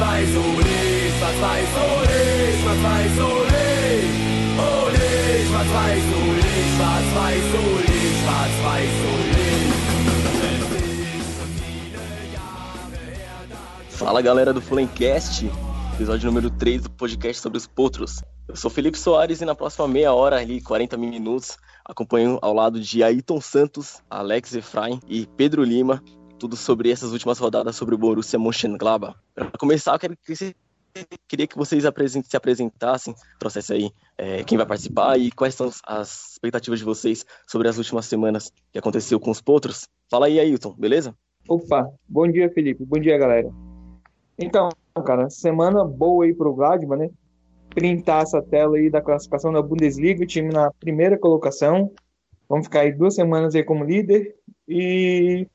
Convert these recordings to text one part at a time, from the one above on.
schwarz-weiß, ole, schwarz-weiß, ole, schwarz-weiß, ole, ole, schwarz-weiß, ole, schwarz-weiß, ole, schwarz-weiß, ole. Fala galera do Flancast, episódio número 3 do podcast sobre os potros. Eu sou Felipe Soares e na próxima meia hora, ali, 40 minutos, acompanho ao lado de Ayrton Santos, Alex Efraim e Pedro Lima, tudo sobre essas últimas rodadas sobre o Borussia Mönchengladbach. Para começar, eu quero que queria que vocês se apresentassem, trouxessem aí é, quem vai participar e quais são as expectativas de vocês sobre as últimas semanas que aconteceu com os potros. Fala aí, Ailton, beleza? Opa, bom dia, Felipe. Bom dia, galera. Então, cara, semana boa aí pro Gladbach, né? Printar essa tela aí da classificação da Bundesliga, o time na primeira colocação. Vamos ficar aí duas semanas aí como líder e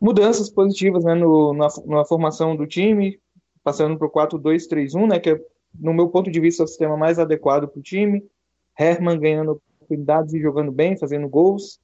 mudanças positivas né, no, na, na formação do time, passando para o 4-2-3-1, né, que é, no meu ponto de vista, é o sistema mais adequado para o time. Herman ganhando oportunidades e jogando bem, fazendo gols.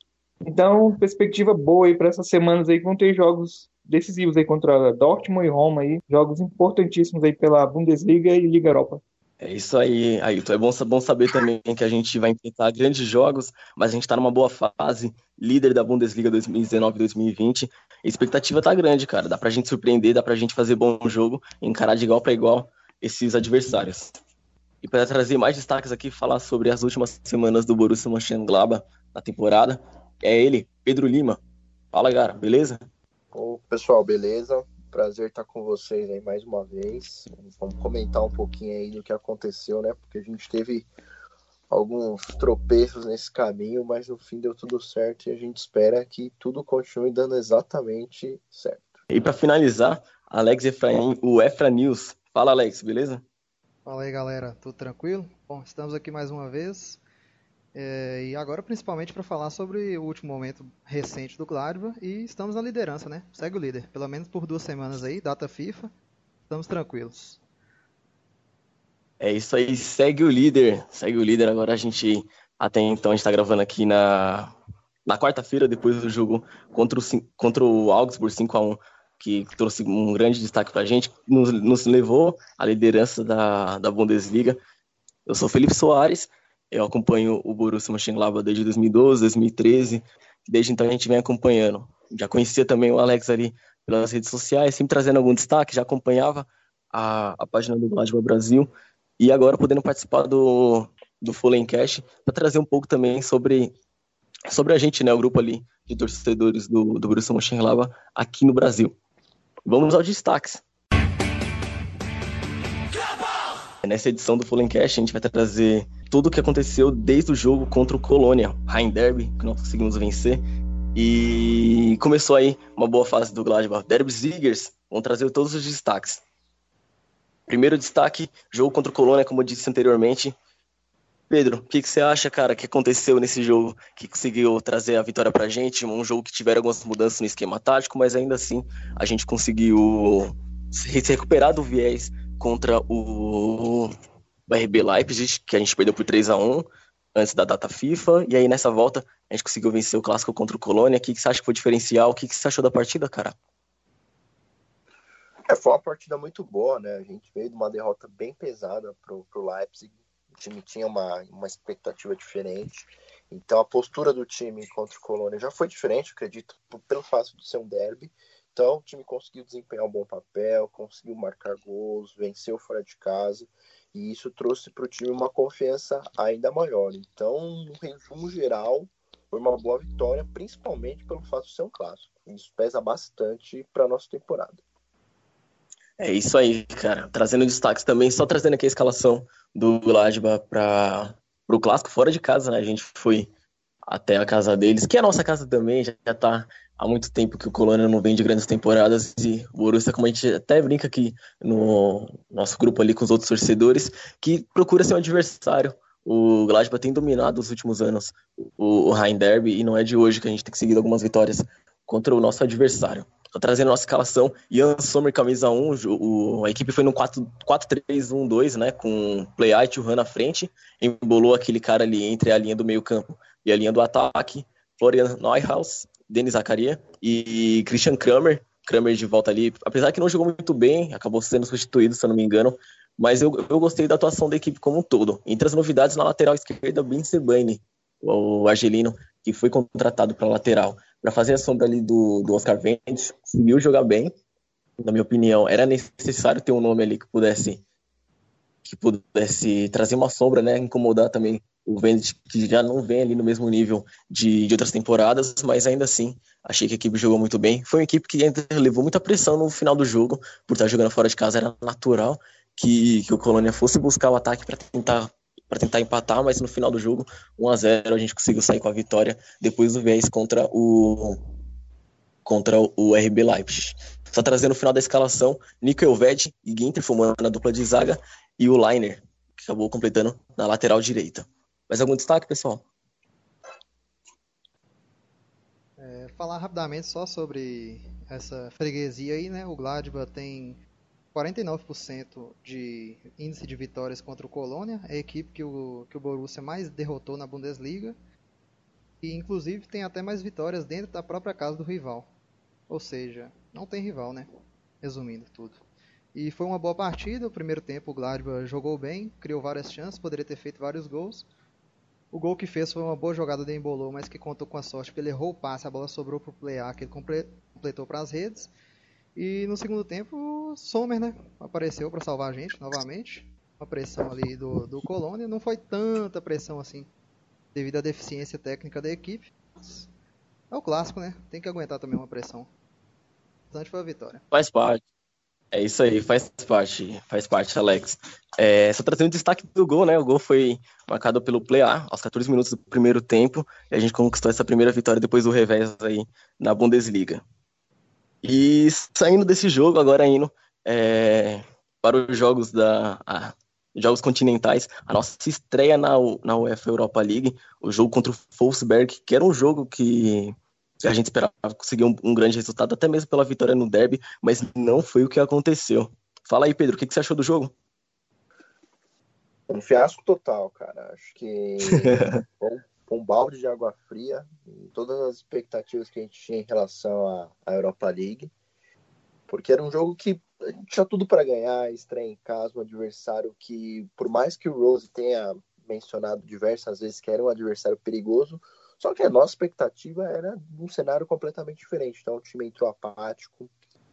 Então, perspectiva boa aí para essas semanas aí que vão ter jogos decisivos aí contra Dortmund e Roma aí, jogos importantíssimos aí pela Bundesliga e Liga Europa. É isso aí, Ailton. É bom, bom saber também que a gente vai enfrentar grandes jogos, mas a gente está numa boa fase, líder da Bundesliga 2019-2020. A expectativa tá grande, cara. Dá pra gente surpreender, dá pra gente fazer bom jogo, encarar de igual para igual esses adversários. E para trazer mais destaques aqui, falar sobre as últimas semanas do Borussia Mönchengladbach na temporada, é ele, Pedro Lima. Fala, cara, beleza? Ô, pessoal, beleza? Prazer estar com vocês aí mais uma vez. Vamos comentar um pouquinho aí do que aconteceu, né? Porque a gente teve alguns tropeços nesse caminho, mas no fim deu tudo certo e a gente espera que tudo continue dando exatamente certo. E para finalizar, Alex Efraim, o Efra News. Fala, Alex, beleza? Fala aí, galera. Tudo tranquilo? Bom, estamos aqui mais uma vez é, e agora, principalmente, para falar sobre o último momento recente do Gladbach e estamos na liderança, né? Segue o líder, pelo menos por duas semanas aí, data FIFA, estamos tranquilos. É isso aí, segue o líder, segue o líder. Agora a gente, até então, está gravando aqui na, na quarta-feira, depois do jogo contra o, contra o Augsburg 5x1, que trouxe um grande destaque para a gente, nos, nos levou à liderança da, da Bundesliga. Eu sou Felipe Soares eu acompanho o Borussia Mönchengladbach desde 2012, 2013. Desde então a gente vem acompanhando. Já conhecia também o Alex ali pelas redes sociais, sempre trazendo algum destaque, já acompanhava a, a página do Gladbach Brasil e agora podendo participar do, do Fullencast para trazer um pouco também sobre, sobre a gente, né, o grupo ali de torcedores do, do Borussia Mönchengladbach aqui no Brasil. Vamos aos destaques. Nessa edição do Fullencast a gente vai trazer tudo o que aconteceu desde o jogo contra o Colônia, Rhein Derby, que nós conseguimos vencer. E começou aí uma boa fase do Gladbach. Derby Ziggers, vão trazer todos os destaques. Primeiro destaque, jogo contra o Colônia, como eu disse anteriormente. Pedro, o que, que, você acha, cara, que aconteceu nesse jogo que conseguiu trazer a vitória pra gente? Um jogo que tiveram algumas mudanças no esquema tático, mas ainda assim a gente conseguiu se recuperar do viés contra o RB Leipzig, que a gente perdeu por 3 a 1 antes da data FIFA, e aí nessa volta a gente conseguiu vencer o clássico contra o Colônia. O que, que você acha que foi diferencial? O que, que você achou da partida, cara? É, foi uma partida muito boa, né? A gente veio de uma derrota bem pesada pro, pro Leipzig. O time tinha uma, uma expectativa diferente. Então a postura do time contra o Colônia já foi diferente, acredito, pelo fato de ser um derby. Então o time conseguiu desempenhar um bom papel, conseguiu marcar gols, venceu fora de casa. E isso trouxe para o time uma confiança ainda maior. Então, no resumo geral, foi uma boa vitória, principalmente pelo fato de ser um clássico. Isso pesa bastante para nossa temporada. É isso aí, cara. Trazendo destaques também, só trazendo aqui a escalação do Gladbach para o clássico fora de casa, né? A gente foi até a casa deles, que é a nossa casa também, já está há muito tempo que o Colônia não vem de grandes temporadas e o Borussia, como a gente até brinca aqui no nosso grupo ali com os outros torcedores, que procura ser um adversário. O Gladbach tem dominado os últimos anos o, Rhein Derby e não é de hoje que a gente tem conseguido algumas vitórias contra o nosso adversário. Tô trazendo a nossa escalação. Ian Sommer, camisa 1. O, a equipe foi no 4-3-1-2, né? Com Play-Out e o Han na frente. Embolou aquele cara ali entre a linha do meio-campo e a linha do ataque. Florian Neuhaus, Denis Zakaria e Christian Kramer Kramer de volta ali, apesar que não jogou muito bem, acabou sendo substituído, se eu não me engano, mas eu, eu gostei da atuação da equipe como um todo. Entre as novidades, na lateral esquerda, Ben Sebane, o argelino, que foi contratado para lateral, para fazer a sombra ali do, do Oscar Vendes, conseguiu jogar bem, na minha opinião, era necessário ter um nome ali que pudesse que pudesse trazer uma sombra, né, incomodar também o Vendes, que já não vem ali no mesmo nível de, de outras temporadas, mas ainda assim, achei que a equipe jogou muito bem. Foi uma equipe que ainda levou muita pressão no final do jogo, por estar jogando fora de casa, era natural que, que o Colônia fosse buscar o ataque para tentar para tentar empatar, mas no final do jogo, 1 a 0 a gente conseguiu sair com a vitória depois do viés contra o contra o RB Leipzig. Só trazendo o final da escalação, Nico Elved e Ginter formando a dupla de zaga e o Liner, que acabou completando na lateral direita. Mais algum destaque, pessoal? É, falar rapidamente só sobre essa freguesia aí, né? O Gladbach tem 49% de índice de vitórias contra o Colônia, é a equipe que o, que o Borussia mais derrotou na Bundesliga. E inclusive tem até mais vitórias dentro da própria casa do rival. Ou seja, não tem rival, né? Resumindo tudo. E foi uma boa partida. O primeiro tempo o Gladbach jogou bem, criou várias chances, poderia ter feito vários gols. O gol que fez foi uma boa jogada do Embolou, mas que contou com a sorte, porque ele errou o passe, a bola sobrou para o Plea, que ele completou para as redes. E no segundo tempo, o Sommer, né, apareceu para salvar a gente novamente. Uma pressão ali do, do Colônia. Não foi tanta pressão assim, devido à deficiência técnica da equipe. É o clássico, né? Tem que aguentar também uma pressão. O importante foi a vitória. Faz parte. É isso aí, faz parte, faz parte, Alex. É, só trazendo destaque do gol, né? O gol foi marcado pelo Plea aos 14 minutos do primeiro tempo e a gente conquistou essa primeira vitória depois do revés aí na Bundesliga. E saindo desse jogo, agora indo é, para os jogos da a, jogos continentais, a nossa estreia na, na UEFA Europa League, o jogo contra o Wolfsberg, que era um jogo que a gente esperava conseguir um, um, grande resultado, até mesmo pela vitória no derby, mas não foi o que aconteceu. Fala aí, Pedro, o que, que você achou do jogo? Um fiasco total, cara. Acho que um balde de água fria em todas as expectativas que a gente tinha em relação à, à Europa League, porque era um jogo que a gente tinha tudo para ganhar, estreia em casa, um adversário que, por mais que o Rose tenha mencionado diversas vezes que era um adversário perigoso, só que a nossa expectativa era um cenário completamente diferente. Então o time entrou apático,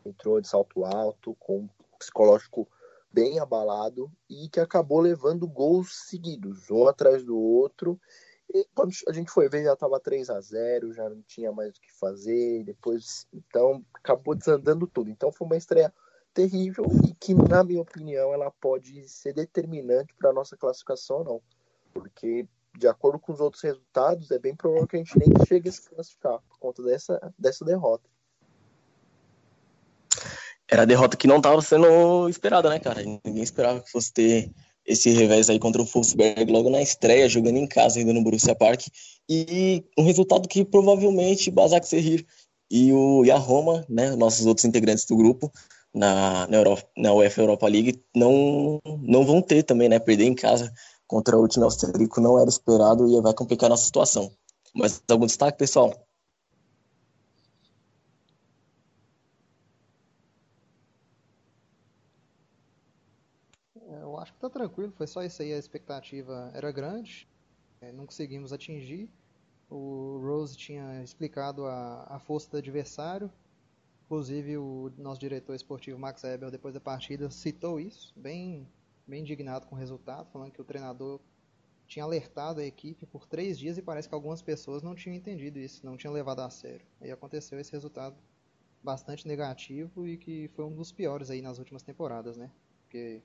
entrou de salto alto, com um psicológico bem abalado e que acabou levando gols seguidos, um atrás do outro, e quando a gente foi ver, já estava 3 a 0 já não tinha mais o que fazer. Depois, então, acabou desandando tudo. Então, foi uma estreia terrível e que, na minha opinião, ela pode ser determinante para a nossa classificação ou não. Porque, de acordo com os outros resultados, é bem provável que a gente nem chegue a se classificar por conta dessa, dessa derrota. Era a derrota que não estava sendo esperada, né, cara? Ninguém esperava que fosse ter esse revés aí contra o Wolfsberg logo na estreia, jogando em casa ainda no Borussia Park, e um resultado que provavelmente Basak Serrir e o e a Roma, né, nossos outros integrantes do grupo, na, na, Euro, na UEFA Europa League, não, não vão ter também, né, perder em casa contra o time austríaco não era esperado e vai complicar nossa situação. Mas algum destaque, pessoal? acho que tá tranquilo, foi só isso aí, a expectativa era grande, é, não conseguimos atingir. O Rose tinha explicado a, a força do adversário, inclusive o nosso diretor esportivo Max Eber, depois da partida, citou isso, bem, bem indignado com o resultado, falando que o treinador tinha alertado a equipe por três dias e parece que algumas pessoas não tinham entendido isso, não tinham levado a sério. Aí aconteceu esse resultado bastante negativo e que foi um dos piores aí nas últimas temporadas, né? Porque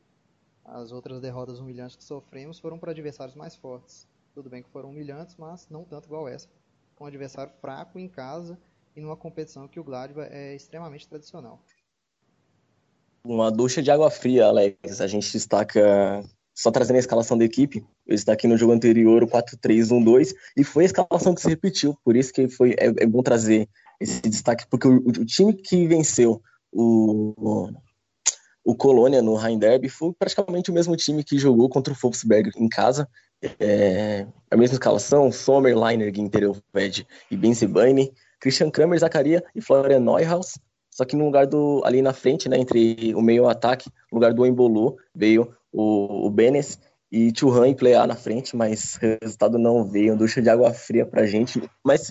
as outras derrotas humilhantes que sofremos foram para adversários mais fortes. Tudo bem que foram humilhantes, mas não tanto igual essa. Um adversário fraco em casa e numa competição que o Gladbach é extremamente tradicional. Uma ducha de água fria, Alex. A gente destaca, só trazendo a escalação da equipe, eu destaquei no jogo anterior o 4-3-1-2 e foi a escalação que se repetiu, por isso que foi, é, é bom trazer esse destaque, porque o, o time que venceu o, o Colônia no Rhein Derby foi praticamente o mesmo time que jogou contra o Wolfsberg em casa. É, a mesma escalação, Sommer, Leiner, Ginter, Elved e Ben Christian Kramer, Zacaria e Florian Neuhaus. Só que no lugar do. Ali na frente, né? Entre o meio e o ataque, no lugar do Embolu, veio o, o Benes e Churran e Play na frente, mas o resultado não veio. Ducha de água fria pra gente. Mas,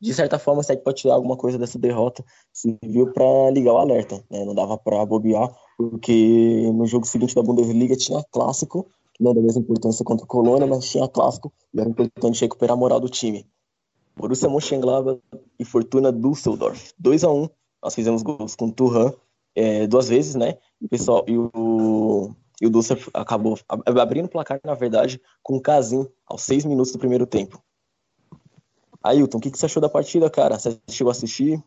de certa forma, se que pode tirar alguma coisa dessa derrota, serviu para ligar o alerta. Né? Não dava para bobear, porque no jogo seguinte da Bundesliga tinha clássico, não da mesma importância contra o Colônia, mas tinha clássico e era importante recuperar a moral do time. Borussia Mönchengladbach e Fortuna Düsseldorf. 2 a 1 nós fizemos gols com o Turhan é, duas vezes, né? E o pessoal e o e o Düsseldorf acabou abrindo o placar, na verdade, com o Casim aos seis minutos do primeiro tempo. Ailton, o que, que você achou da partida, cara? Você chegou a assistir?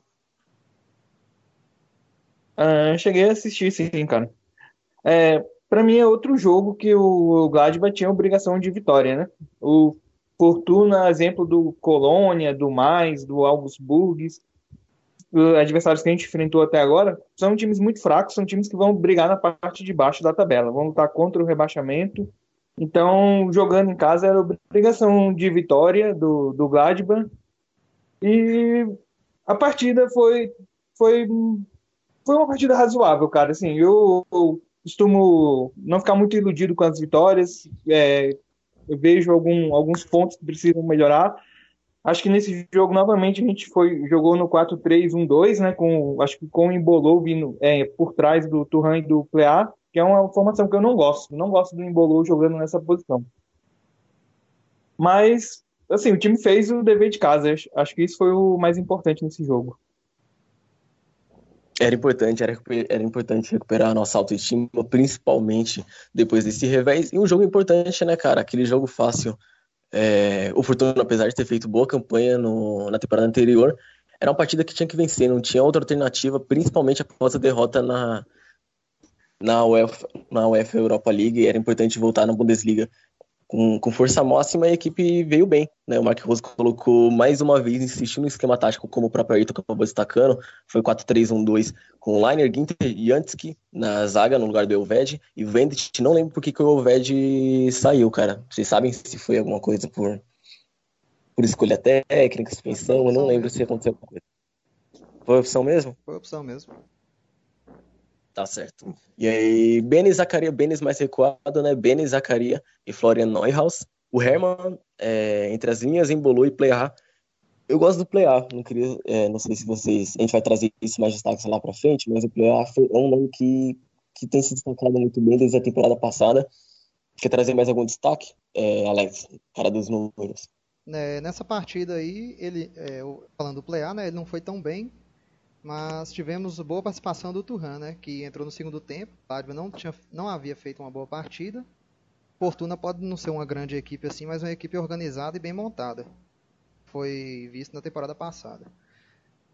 Ah, cheguei a assistir, sim, cara. É, para mim é outro jogo que o Gladbach tinha obrigação de vitória, né? O Fortuna, exemplo do Colônia, do Mais, do Augsburg, adversários que a gente enfrentou até agora, são times muito fracos, são times que vão brigar na parte de baixo da tabela, vão lutar contra o rebaixamento. Então, jogando em casa era obrigação de vitória do, do Gladbach. E a partida foi, foi, foi uma partida razoável, cara. Assim, eu, eu costumo não ficar muito iludido com as vitórias. É, eu vejo algum, alguns pontos que precisam melhorar. Acho que nesse jogo, novamente, a gente foi, jogou no 4-3-1-2, né? Com, acho que com o Embolou vindo é, por trás do Turhan e do Plea, que é uma formação que eu não gosto. Não gosto do Embolou jogando nessa posição. Mas, assim, o time fez o dever de casa. Acho que isso foi o mais importante nesse jogo. Era importante, era, era importante recuperar a nossa autoestima, principalmente depois desse revés. E um jogo importante, né, cara? Aquele jogo fácil. É, o Fortuna, apesar de ter feito boa campanha no, na temporada anterior, era uma partida que tinha que vencer, não tinha outra alternativa, principalmente após a derrota na, na, UEFA, na UEFA Europa League. Era importante voltar na Bundesliga com, com força máxima, a equipe veio bem. Né? O Mark Rose colocou mais uma vez, insistiu no esquema tático, como o próprio Ayrton acabou destacando. Foi 4-3-1-2 com o Liner, Ginter e Jansky na zaga, no lugar do Elved. E Vendit, não lembro por que, que o Elved saiu, cara. Vocês sabem se foi alguma coisa por, por escolha técnica, suspensão? Eu não lembro se aconteceu alguma coisa. Foi opção mesmo? Foi opção mesmo. Tá certo. E aí, Beni Zacaria, Benes mais recuado, né? Beni Zacaria e Florian Neuhaus. O Herman, é, entre as linhas, embolou e playar. Eu gosto do playar, não queria, é, não sei se vocês, a gente vai trazer isso mais destaques lá pra frente, mas o playar é um nome que, que tem se destacado muito bem desde a temporada passada. Quer trazer mais algum destaque, é, Alex, cara dos números? É, nessa partida aí, ele, é, falando do playar, né, ele não foi tão bem, mas tivemos boa participação do Turhan, né, que entrou no segundo tempo. O Ladva não, tinha, não havia feito uma boa partida. Fortuna pode não ser uma grande equipe assim, mas uma equipe organizada e bem montada. Foi visto na temporada passada.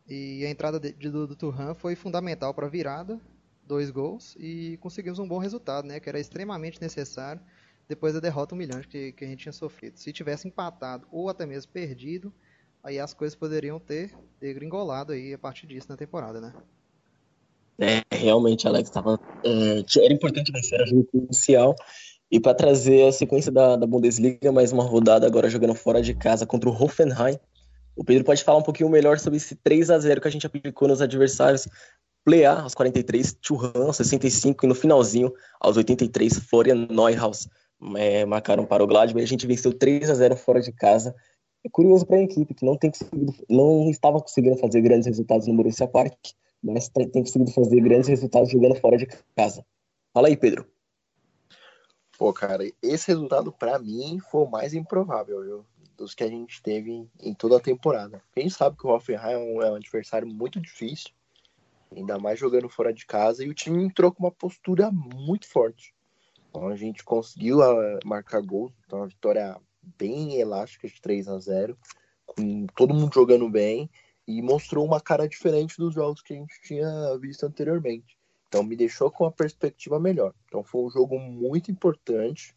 E a entrada de, de, do, do Turhan foi fundamental para a virada, dois gols, e conseguimos um bom resultado, né, que era extremamente necessário depois da derrota humilhante que, que a gente tinha sofrido. Se tivesse empatado ou até mesmo perdido, aí as coisas poderiam ter degringolado aí a partir disso na temporada, né? É, realmente, Alex, tava, é, era importante vencer, era jogo crucial. E para trazer a sequência da, da Bundesliga, mais uma rodada agora jogando fora de casa contra o Hoffenheim. O Pedro pode falar um pouquinho melhor sobre esse 3 a 0 que a gente aplicou nos adversários. Plea aos 43, Churran aos 65 e no finalzinho, aos 83, Florian Neuhaus é, marcaram para o Gladbach a gente venceu 3 a 0 fora de casa é curioso para a equipe que não tem conseguido, não estava conseguindo fazer grandes resultados no Borussia Park, mas tem, conseguido fazer grandes resultados jogando fora de casa. Fala aí, Pedro. Pô, cara, esse resultado para mim foi o mais improvável, viu? Dos que a gente teve em toda a temporada. Quem sabe que o Hoffenheim é um, é um adversário muito difícil, ainda mais jogando fora de casa, e o time entrou com uma postura muito forte. Então a gente conseguiu uh, marcar gols, então a vitória bem elástica de 3 a 0 com todo mundo jogando bem e mostrou uma cara diferente dos jogos que a gente tinha visto anteriormente. Então me deixou com uma perspectiva melhor. Então foi um jogo muito importante,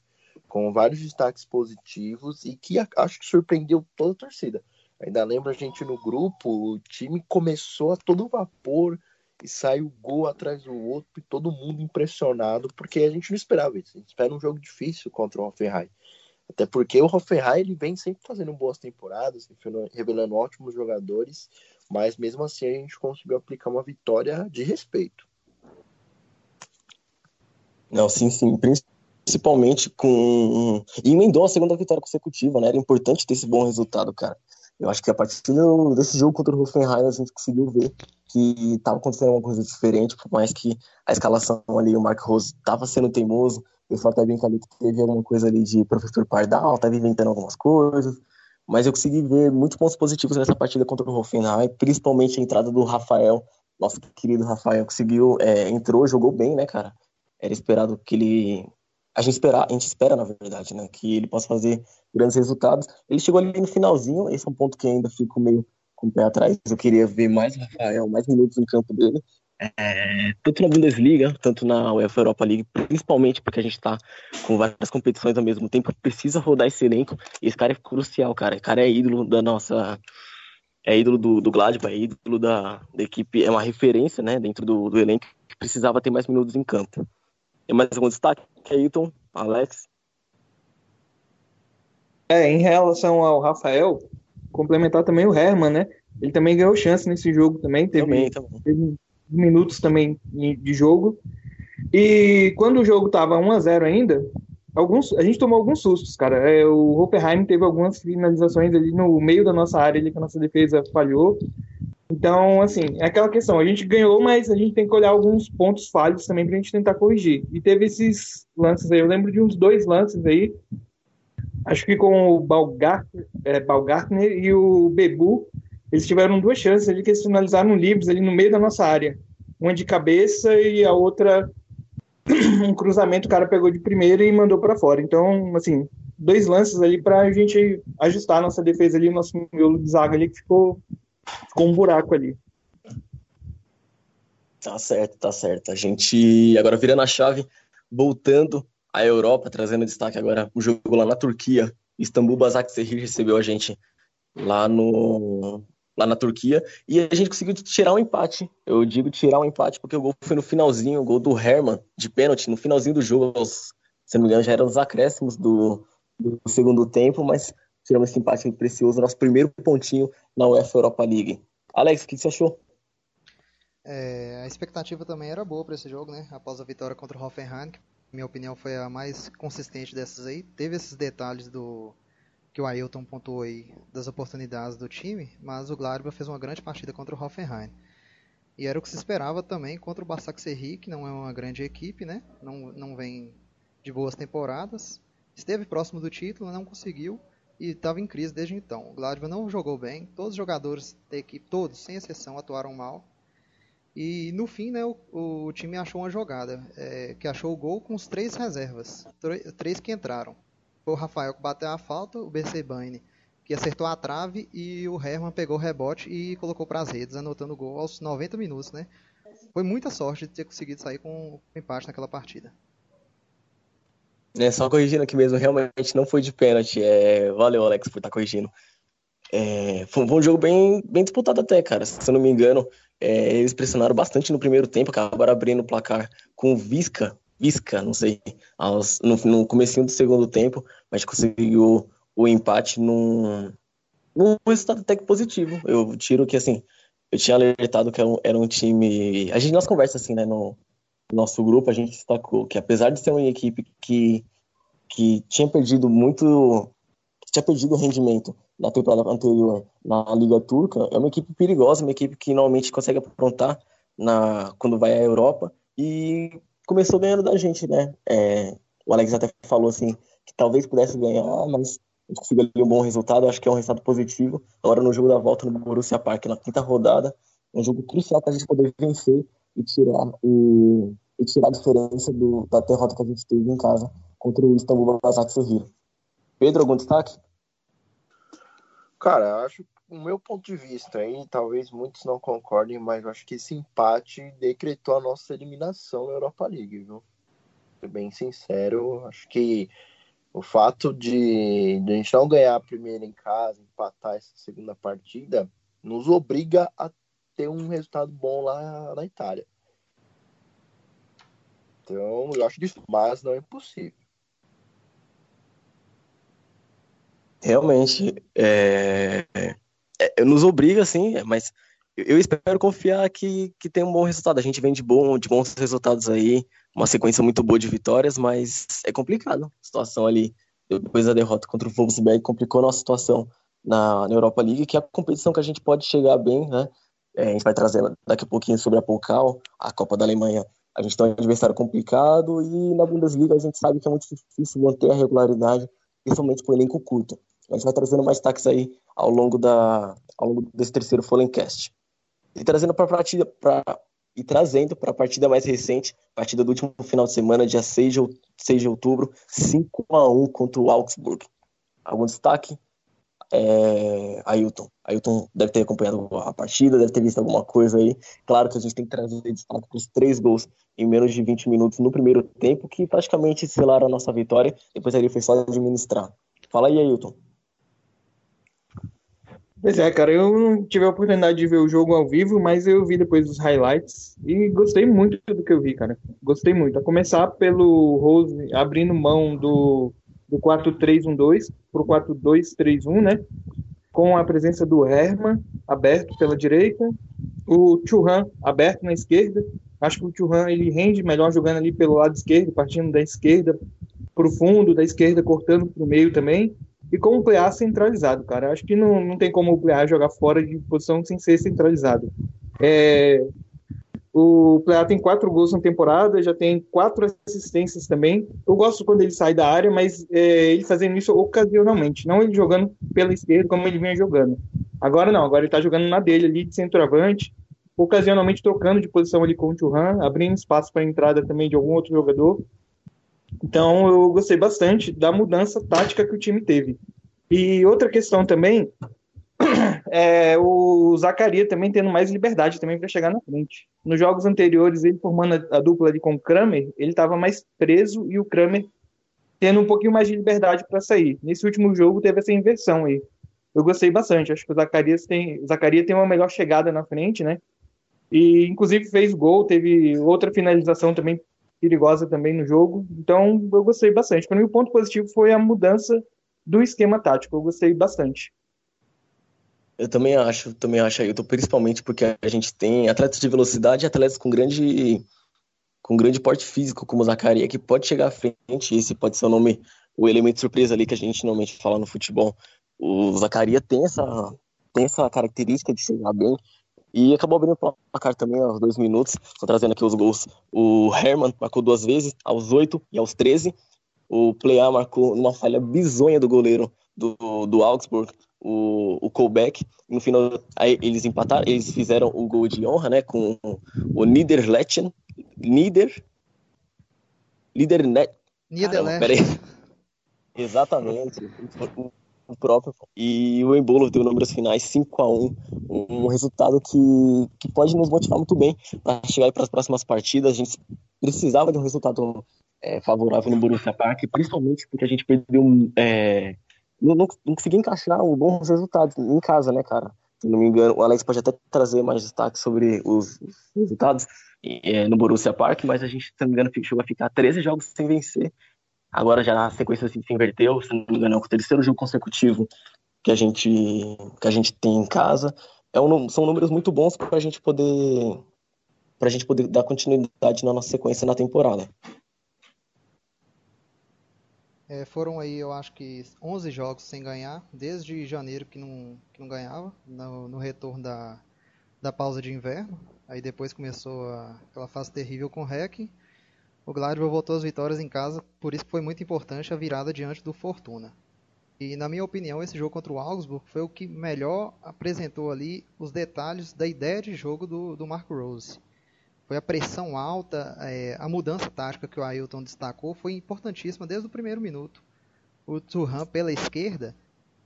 com vários destaques positivos e que acho que surpreendeu toda a torcida. Ainda lembro a gente no grupo, o time começou a todo vapor e saiu gol atrás do outro e todo mundo impressionado, porque a gente não esperava isso. A gente espera um jogo difícil contra o Hoffenheim. Até porque o Hoffenheim ele vem sempre fazendo boas temporadas, revelando ótimos jogadores. mas mesmo assim a gente conseguiu aplicar uma vitória de respeito. Não, sim, sim. Principalmente com. E emendou a segunda vitória consecutiva, né? Era importante ter esse bom resultado, cara. Eu acho que a partir desse jogo contra o Hoffenheim a gente conseguiu ver que estava acontecendo uma coisa diferente, por mais que a escalação ali, o Mark Rose estava sendo teimoso, eu só até brincar ali que teve alguma coisa ali de professor Pardal, estava inventando algumas coisas, mas eu consegui ver muitos pontos positivos nessa partida contra o Hoffenheim, principalmente a entrada do Rafael, nosso querido Rafael, conseguiu, é, entrou, jogou bem, né, cara? Era esperado que ele a gente espera, a gente espera na verdade, né, que ele possa fazer grandes resultados. Ele chegou ali no finalzinho, esse é um ponto que ainda fico meio com o pé atrás. Eu queria ver mais Rafael, mais minutos em campo dele. É, tanto na Bundesliga, tanto na UEFA Europa League, principalmente porque a gente tá com várias competições ao mesmo tempo, precisa rodar esse elenco, e esse cara é crucial, cara. Esse cara é ídolo da nossa. É ídolo do, do Gladbach, é ídolo da, da equipe, é uma referência, né, dentro do, do elenco, que precisava ter mais minutos em campo. Tem mais algum destaque? Keilton, Alex? É, em relação ao Rafael, complementar também o Herman, né? Ele também ganhou chance nesse jogo também, teve, também, também. teve minutos também de jogo. E quando o jogo tava 1 a 0 ainda, alguns, a gente tomou alguns sustos, cara. É, o Hoffenheim teve algumas finalizações ali no meio da nossa área ali que a nossa defesa falhou. Então, assim, é aquela questão, a gente ganhou, mas a gente tem que olhar alguns pontos falhos também pra gente tentar corrigir. E teve esses lances aí, eu lembro de uns dois lances aí, acho que com o Balgartner, é, Balgartner e o Bebu, eles tiveram duas chances ali que eles finalizaram livres ali no meio da nossa área. Uma de cabeça e a outra um cruzamento, o cara pegou de primeira e mandou para fora. Então, assim, dois lances ali para a gente ajustar a nossa defesa ali, nosso miolo de zaga ali que ficou ficou um buraco ali. Tá certo, tá certo. A gente agora virando a chave, voltando à Europa, trazendo destaque agora o jogo lá na Turquia. Istambul Basaksehir recebeu a gente lá no lá na Turquia e a gente conseguiu tirar um empate. Eu digo tirar um empate porque o gol foi no finalzinho, o gol do Herman de pênalti, no finalzinho do jogo, aos, se não me engano, já eram os acréscimos do, do segundo tempo, mas tiramos esse empate precioso, nosso primeiro pontinho na UEFA Europa League. Alex, o que você achou? É, a expectativa também era boa para esse jogo, né? Após a vitória contra o Hoffenheim, que, minha opinião foi a mais consistente dessas aí. Teve esses detalhes do que o Ailton pontuou aí das oportunidades do time, mas o Gladbach fez uma grande partida contra o Hoffenheim. E era o que se esperava também contra o Basaksehir, que não é uma grande equipe, né? Não, não vem de boas temporadas. Esteve próximo do título, não conseguiu e estava em crise desde então. O Gladbach não jogou bem, todos os jogadores da equipe, todos, sem exceção, atuaram mal. E no fim, né, o, o time achou uma jogada, é, que achou o gol com os três reservas, três que entraram. O Rafael que bateu a falta, o BC Baine que acertou a trave e o Herman pegou o rebote e colocou para as redes, anotando o gol aos 90 minutos, né? Foi muita sorte de ter conseguido sair com um empate naquela partida. É, só corrigindo aqui mesmo, realmente não foi de pênalti. É, valeu, Alex, por estar tá corrigindo. É, foi, um jogo bem, bem disputado até, cara. Se eu não me engano, é, eles pressionaram bastante no primeiro tempo, acabaram abrindo o placar com o Visca, Visca, não sei, aos, no, no comecinho do segundo tempo, mas conseguiu o empate num, num resultado até que positivo. Eu tiro que, assim, eu tinha alertado que era um, era um time... A gente, nós conversa assim, né, no, nosso grupo, a gente destacou que apesar de ser uma equipe que, que tinha perdido muito, tinha perdido rendimento na temporada anterior na Liga Turca, é uma equipe perigosa, uma equipe que normalmente consegue aprontar na, quando vai à Europa e começou ganhando da gente, né? É, o Alex até falou assim que talvez pudesse ganhar, mas conseguiu um bom resultado, acho que é um resultado positivo. Agora no jogo da volta no Borussia Park, na quinta rodada, é um jogo crucial para a gente poder vencer e tirar o e tirar a diferença do, da derrota que a gente teve em casa contra o Istambul Basaksehir. Pedro, algum destaque? Cara, acho o meu ponto de vista aí, talvez muitos não concordem, mas eu acho que esse empate decretou a nossa eliminação na Europa League, viu? Ser bem sincero, acho que o fato de, de a gente não ganhar a primeira em casa, empatar essa segunda partida, nos obriga a ter um resultado bom lá na Itália. Então, eu acho difícil, mas não é impossível. Realmente, é, é, nos obriga, sim, mas eu espero confiar que, que tem um bom resultado. A gente vem de, bom, de bons resultados aí, uma sequência muito boa de vitórias, mas é complicado. A situação ali, depois da derrota contra o Wolfsberg, complicou a nossa situação na, na Europa League, que é a competição que a gente pode chegar bem, né? É, a gente vai trazer daqui a pouquinho sobre a Pokal, a Copa da Alemanha. A gente tem um adversário complicado e na Bundesliga a gente sabe que é muito difícil manter a regularidade, principalmente com o elenco curto. A gente vai trazendo mais destaques aí ao longo, da, ao longo desse terceiro Fallencast. E trazendo para a partida, pra, e trazendo para a partida mais recente, partida do último final de semana, dia 6 de, 6 de outubro, 5 a 1 contra o Augsburg. Algum destaque? É, Ailton. Ailton deve ter acompanhado a partida, deve ter visto alguma coisa aí. Claro que a gente tem que trazer destaque para os três gols em menos de 20 minutos no primeiro tempo, que praticamente selaram a nossa vitória. Depois ali foi só administrar. Fala aí, Ailton. Pois é, cara, eu não tive a oportunidade de ver o jogo ao vivo, mas eu vi depois os highlights e gostei muito do que eu vi, cara. Gostei muito. A começar pelo Rose abrindo mão do, do 4-3-1-2 para o 4-2-3-1, né? Com a presença do Herman aberto pela direita, o Churran aberto na esquerda. Acho que o Churran ele rende melhor jogando ali pelo lado esquerdo, partindo da esquerda para o fundo, da esquerda cortando para o meio também e com o PA centralizado, cara. Acho que não, não tem como o PA jogar fora de posição sem ser centralizado. É, o PA tem quatro gols na temporada, já tem quatro assistências também. Eu gosto quando ele sai da área, mas é, ele fazendo isso ocasionalmente, não ele jogando pela esquerda como ele vinha jogando. Agora não, agora ele tá jogando na dele ali de centroavante, ocasionalmente trocando de posição ali com o Churran, abrindo espaço para entrada também de algum outro jogador. Então eu gostei bastante da mudança tática que o time teve. E outra questão também é o Zacaria também tendo mais liberdade também para chegar na frente. Nos jogos anteriores, ele formando a, dupla ali com o Kramer, ele estava mais preso e o Kramer tendo um pouquinho mais de liberdade para sair. Nesse último jogo teve essa inversão aí. Eu gostei bastante. Acho que o Zacarias tem, o Zacaria tem uma melhor chegada na frente, né? E inclusive fez gol, teve outra finalização também perigosa também no jogo. Então, eu gostei bastante. Para mim, o ponto positivo foi a mudança do esquema tático. Eu gostei bastante. Eu também acho, também acho, Ailton, principalmente porque a gente tem atletas de velocidade e atletas com grande com grande porte físico, como o Zacaria, que pode chegar à frente, esse pode ser o nome, o elemento surpresa ali que a gente normalmente fala no futebol. O Zacaria tem essa, tem essa característica de chegar bem, e acabou abrindo o placar também aos dois minutos. Estou trazendo aqui os gols. O Herman marcou duas vezes, aos oito e aos treze. O Plea marcou uma falha bizonha do goleiro do, do Augsburg, o, o Colbeck. No final, aí eles empataram, eles fizeram o gol de honra, né, com o Niederlechen. Nieder. Niedernet. Niederlechen. Exatamente o próprio. E o Embolo deu números finais 5 a 1 um resultado que, que pode nos motivar muito bem para chegar para as próximas partidas. A gente precisava de um resultado é, favorável no Borussia Park, principalmente porque a gente perdeu. É, não, não, não conseguiu encaixar um bom resultado em casa, né, cara? Se não me engano, o Alex pode até trazer mais destaque sobre os resultados é, no Borussia Park, mas a gente, se não me engano, chegou a ficar 13 jogos sem vencer Agora já a sequência assim, se inverteu, se não me engano, é o terceiro jogo consecutivo que a gente, que a gente tem em casa. É um, são números muito bons para a gente poder para a gente poder dar continuidade na nossa sequência na temporada. É, foram aí, eu acho que 11 jogos sem ganhar, desde janeiro que não, que não ganhava, no, no retorno da, da pausa de inverno. Aí depois começou a, aquela fase terrível com o REC o Gladbach voltou às vitórias em casa, por isso foi muito importante a virada diante do Fortuna. E na minha opinião, esse jogo contra o Augsburg foi o que melhor apresentou ali os detalhes da ideia de jogo do, do Marco Rose. Foi a pressão alta, é, a mudança tática que o Ailton destacou foi importantíssima desde o primeiro minuto. O Turhan pela esquerda,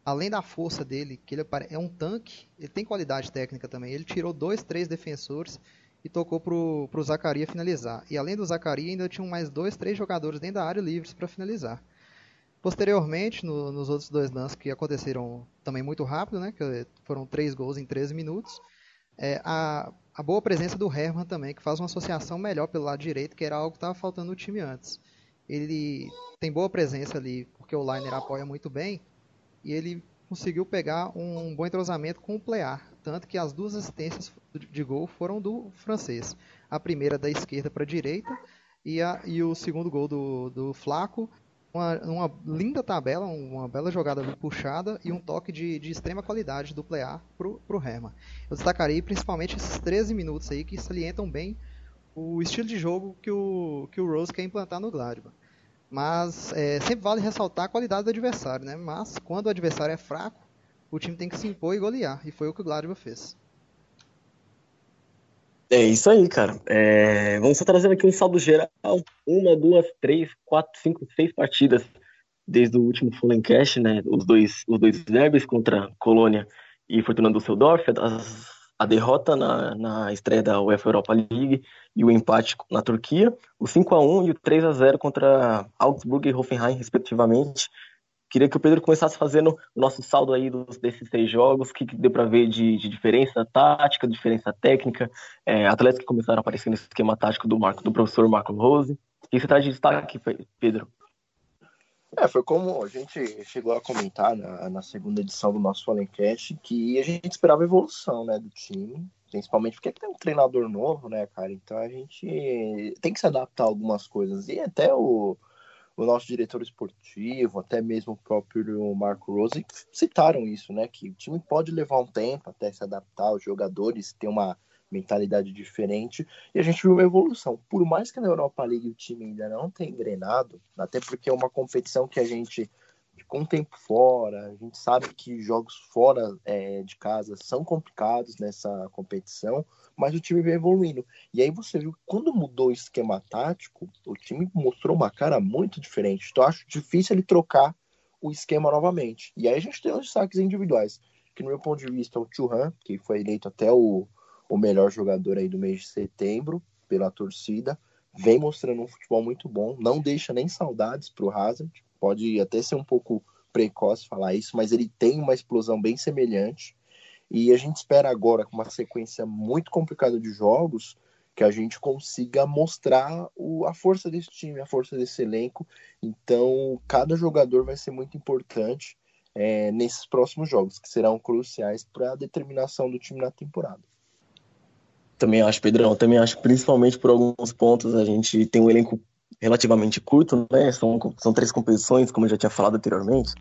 além da força dele, que ele é um tanque, ele tem qualidade técnica também. Ele tirou dois, três defensores e tocou pro, pro Zacaria finalizar. E além do Zacaria, ainda tinham mais dois, três jogadores dentro da área livres para finalizar. Posteriormente, no, nos outros dois lances que aconteceram também muito rápido, né, que foram três gols em 13 minutos, é, a, a boa presença do Herman também, que faz uma associação melhor pelo lado direito, que era algo que estava faltando no time antes. Ele tem boa presença ali, porque o Liner apoia muito bem, e ele conseguiu pegar um bom entrosamento com o Plear, tanto que as duas assistências de gol foram do francês. A primeira da esquerda para a direita e, a, e o segundo gol do, do Flaco, uma, uma linda tabela, uma bela jogada puxada e um toque de, de extrema qualidade do Plear para o Herman. Eu destacarei principalmente esses 13 minutos aí que salientam bem o estilo de jogo que o, que o Rose quer implantar no Gladbach. Mas é, sempre vale ressaltar a qualidade do adversário, né? Mas quando o adversário é fraco, o time tem que se impor e golear. E foi o que o Gladbach fez. É isso aí, cara. É, vamos só trazendo aqui um saldo geral. Uma, duas, três, quatro, cinco, seis partidas desde o último Fulham Cash, né? Os dois, os dois derbys contra Colônia e Fortuna Düsseldorf. As, a derrota na, na estreia da UEFA Europa League e o empate na Turquia, o 5 a 1 e o 3 a 0 contra Augsburg e Hoffenheim, respectivamente. Queria que o Pedro começasse fazendo o nosso saldo aí dos, desses seis jogos, o que, que deu para ver de, de, diferença tática, diferença técnica, é, atletas que começaram a aparecer no esquema tático do, Marco, do professor Marco Rose. O que você traz de destaque, Pedro? É, foi como a gente chegou a comentar na, na segunda edição do nosso Falencast que a gente esperava evolução, né, do time, principalmente porque tem um treinador novo, né, cara, então a gente tem que se adaptar a algumas coisas, e até o, o nosso diretor esportivo, até mesmo o próprio Marco Rose citaram isso, né, que o time pode levar um tempo até se adaptar, os jogadores têm uma mentalidade diferente, e a gente viu uma evolução. Por mais que na Europa League o time ainda não tenha engrenado, até porque é uma competição que a gente com tempo fora, a gente sabe que jogos fora é, de casa são complicados nessa competição, mas o time vem evoluindo. E aí você viu, quando mudou o esquema tático, o time mostrou uma cara muito diferente. Então acho difícil ele trocar o esquema novamente. E aí a gente tem os destaques individuais, que no meu ponto de vista é o Churran, que foi eleito até o, o melhor jogador aí do mês de setembro pela torcida. Vem mostrando um futebol muito bom, não deixa nem saudades para o Hazard. Pode até ser um pouco precoce falar isso, mas ele tem uma explosão bem semelhante. E a gente espera agora, com uma sequência muito complicada de jogos, que a gente consiga mostrar o, a força desse time, a força desse elenco. Então, cada jogador vai ser muito importante é, nesses próximos jogos, que serão cruciais para a determinação do time na temporada. Também acho, Pedrão, também acho, principalmente por alguns pontos, a gente tem um elenco relativamente curto, né? São, são três competições, como eu já tinha falado anteriormente.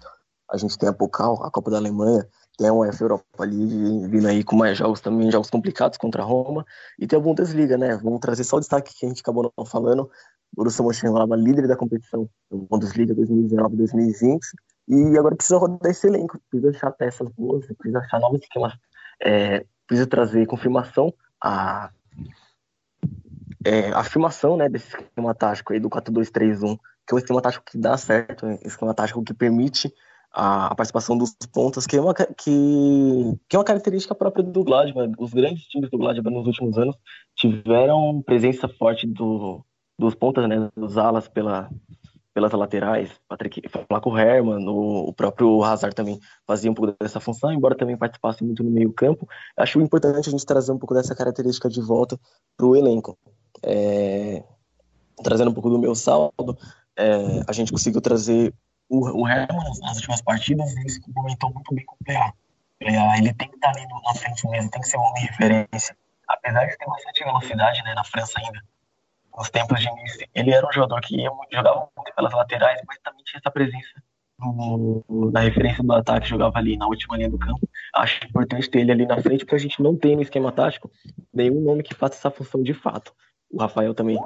A gente tem a Pokal, a Copa da Alemanha, tem a UEFA Europa League vindo aí com mais jogos também, jogos complicados contra a Roma, e tem a Bundesliga, né? Vamos trazer só o destaque que a gente acabou não falando. Borussia Mönchengladbach, líder da competição Bundesliga 2019-2020, e agora precisa rodar esse elenco, precisa achar peças boas, precisa achar novos esquemas, é, precisa trazer confirmação a, é, afirmação né, desse esquema tático aí do 4-2-3-1, que é um esquema tático que dá certo, um esquema tático que permite a, a, participação dos pontas, que é, uma, que, que é uma característica própria do Gladbach. Os grandes times do Gladbach nos últimos anos tiveram presença forte do, dos pontas, né, dos alas pela, pelas laterais, Patrick, Flaco Herman, o, o, próprio Hazard também fazia um pouco dessa função, embora também participasse muito no meio campo. Acho importante a gente trazer um pouco dessa característica de volta para o elenco. É, trazendo um pouco do meu saldo, é, a gente conseguiu trazer o, o Herman nas últimas partidas, ele se complementou muito bem com o Plea. Ele tem que estar ali na frente mesmo, tem que ser uma referência. Apesar de ter bastante velocidade né, na França ainda, nos tempos de início, ele era um jogador que ia, jogava muito pelas laterais, mas também tinha essa presença no, na referência do ataque, jogava ali na última linha do campo. Acho importante ter ele ali na frente, porque a gente não tem no esquema tático nenhum nome que faça essa função de fato. O Rafael também